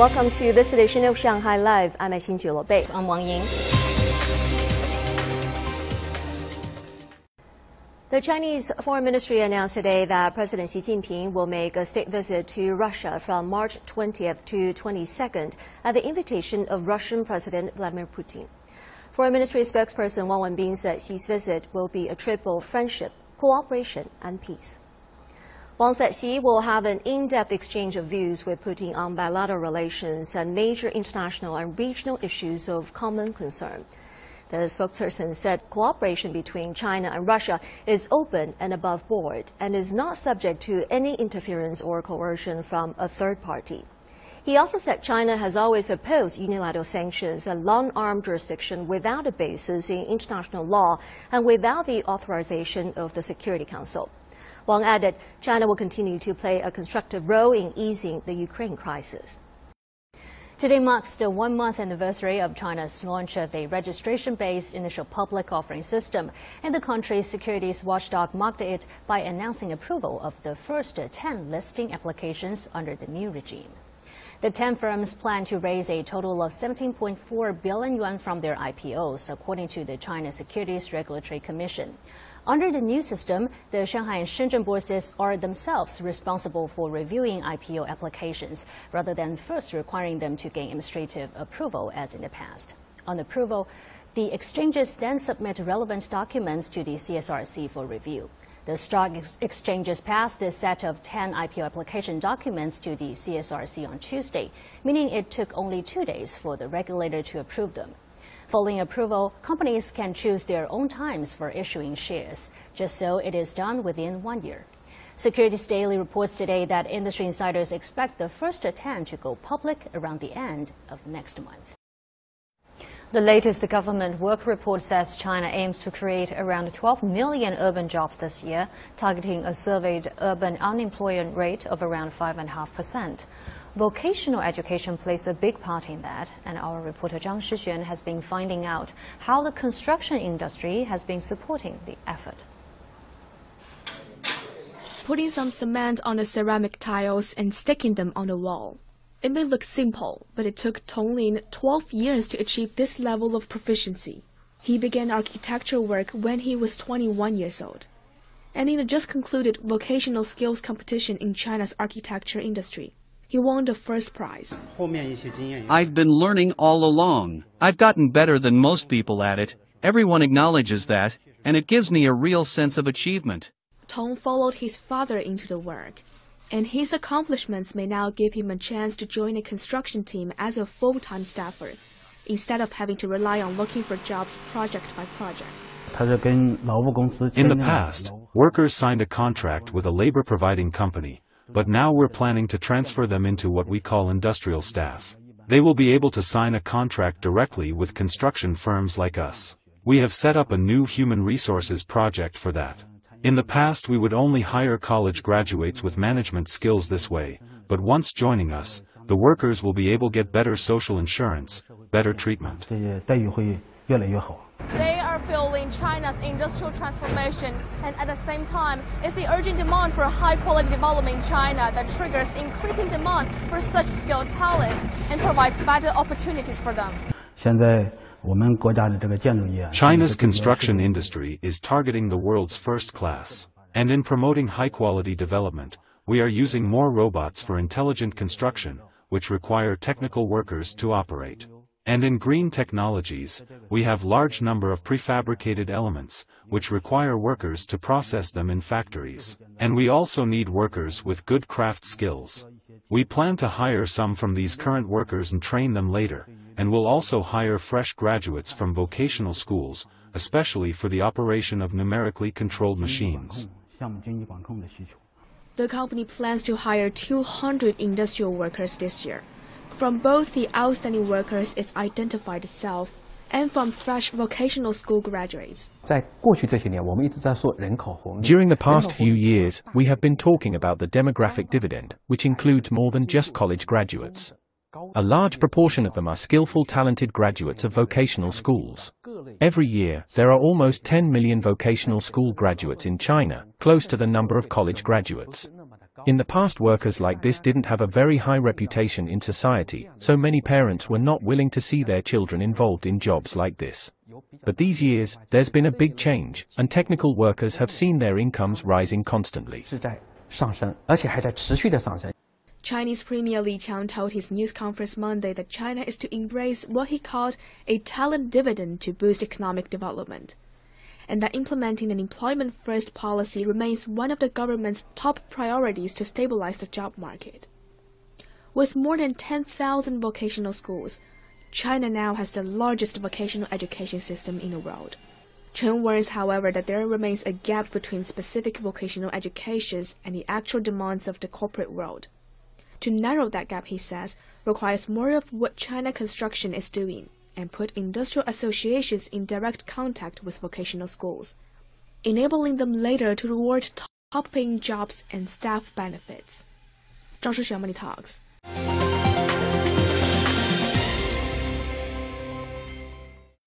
Welcome to this edition of Shanghai Live. I'm Xin Bei. I'm Wang Ying. The Chinese Foreign Ministry announced today that President Xi Jinping will make a state visit to Russia from March 20th to 22nd at the invitation of Russian President Vladimir Putin. Foreign Ministry spokesperson Wang Wenbin said Xi's visit will be a trip of friendship, cooperation, and peace. Wang said Xi will have an in-depth exchange of views with Putin on bilateral relations and major international and regional issues of common concern. The spokesperson said cooperation between China and Russia is open and above board and is not subject to any interference or coercion from a third party. He also said China has always opposed unilateral sanctions and long arm jurisdiction without a basis in international law and without the authorization of the Security Council. Wang added China will continue to play a constructive role in easing the Ukraine crisis. Today marks the one month anniversary of China's launch of a registration based initial public offering system, and the country's securities watchdog marked it by announcing approval of the first 10 listing applications under the new regime. The 10 firms plan to raise a total of 17.4 billion yuan from their IPOs, according to the China Securities Regulatory Commission. Under the new system, the Shanghai and Shenzhen bourses are themselves responsible for reviewing IPO applications rather than first requiring them to gain administrative approval as in the past. On approval, the exchanges then submit relevant documents to the CSRC for review. The stock ex exchanges passed this set of 10 IPO application documents to the CSRC on Tuesday, meaning it took only two days for the regulator to approve them. Following approval, companies can choose their own times for issuing shares, just so it is done within one year. Securities Daily reports today that industry insiders expect the first 10 to go public around the end of next month. The latest government work report says China aims to create around 12 million urban jobs this year, targeting a surveyed urban unemployment rate of around 5.5%. Vocational education plays a big part in that, and our reporter Zhang Shixuan has been finding out how the construction industry has been supporting the effort. Putting some cement on the ceramic tiles and sticking them on the wall. It may look simple, but it took Tong Lin 12 years to achieve this level of proficiency. He began architectural work when he was 21 years old. And in a just concluded vocational skills competition in China's architecture industry, he won the first prize. I've been learning all along. I've gotten better than most people at it. Everyone acknowledges that, and it gives me a real sense of achievement. Tong followed his father into the work, and his accomplishments may now give him a chance to join a construction team as a full-time staffer, instead of having to rely on looking for jobs project by project. In the past, workers signed a contract with a labor providing company but now we're planning to transfer them into what we call industrial staff. They will be able to sign a contract directly with construction firms like us. We have set up a new human resources project for that. In the past we would only hire college graduates with management skills this way, but once joining us, the workers will be able to get better social insurance, better treatment. They are fueling China's industrial transformation, and at the same time, it's the urgent demand for high-quality development in China that triggers increasing demand for such skilled talent and provides better opportunities for them. China's construction industry is targeting the world's first class, and in promoting high-quality development, we are using more robots for intelligent construction, which require technical workers to operate. And in green technologies, we have large number of prefabricated elements, which require workers to process them in factories. And we also need workers with good craft skills. We plan to hire some from these current workers and train them later, and will also hire fresh graduates from vocational schools, especially for the operation of numerically controlled machines. The company plans to hire 200 industrial workers this year from both the outstanding workers it's identified itself and from fresh vocational school graduates. During the past few years, we have been talking about the demographic dividend, which includes more than just college graduates. A large proportion of them are skillful, talented graduates of vocational schools. Every year, there are almost 10 million vocational school graduates in China, close to the number of college graduates. In the past workers like this didn't have a very high reputation in society, so many parents were not willing to see their children involved in jobs like this. But these years, there's been a big change, and technical workers have seen their incomes rising constantly. Chinese Premier Li Qiang told his news conference Monday that China is to embrace what he called a talent dividend to boost economic development and that implementing an employment first policy remains one of the government's top priorities to stabilize the job market. With more than 10,000 vocational schools, China now has the largest vocational education system in the world. Chen warns, however, that there remains a gap between specific vocational educations and the actual demands of the corporate world. To narrow that gap, he says, requires more of what China Construction is doing and put industrial associations in direct contact with vocational schools, enabling them later to reward top-paying jobs and staff benefits. Zhao Money Talks.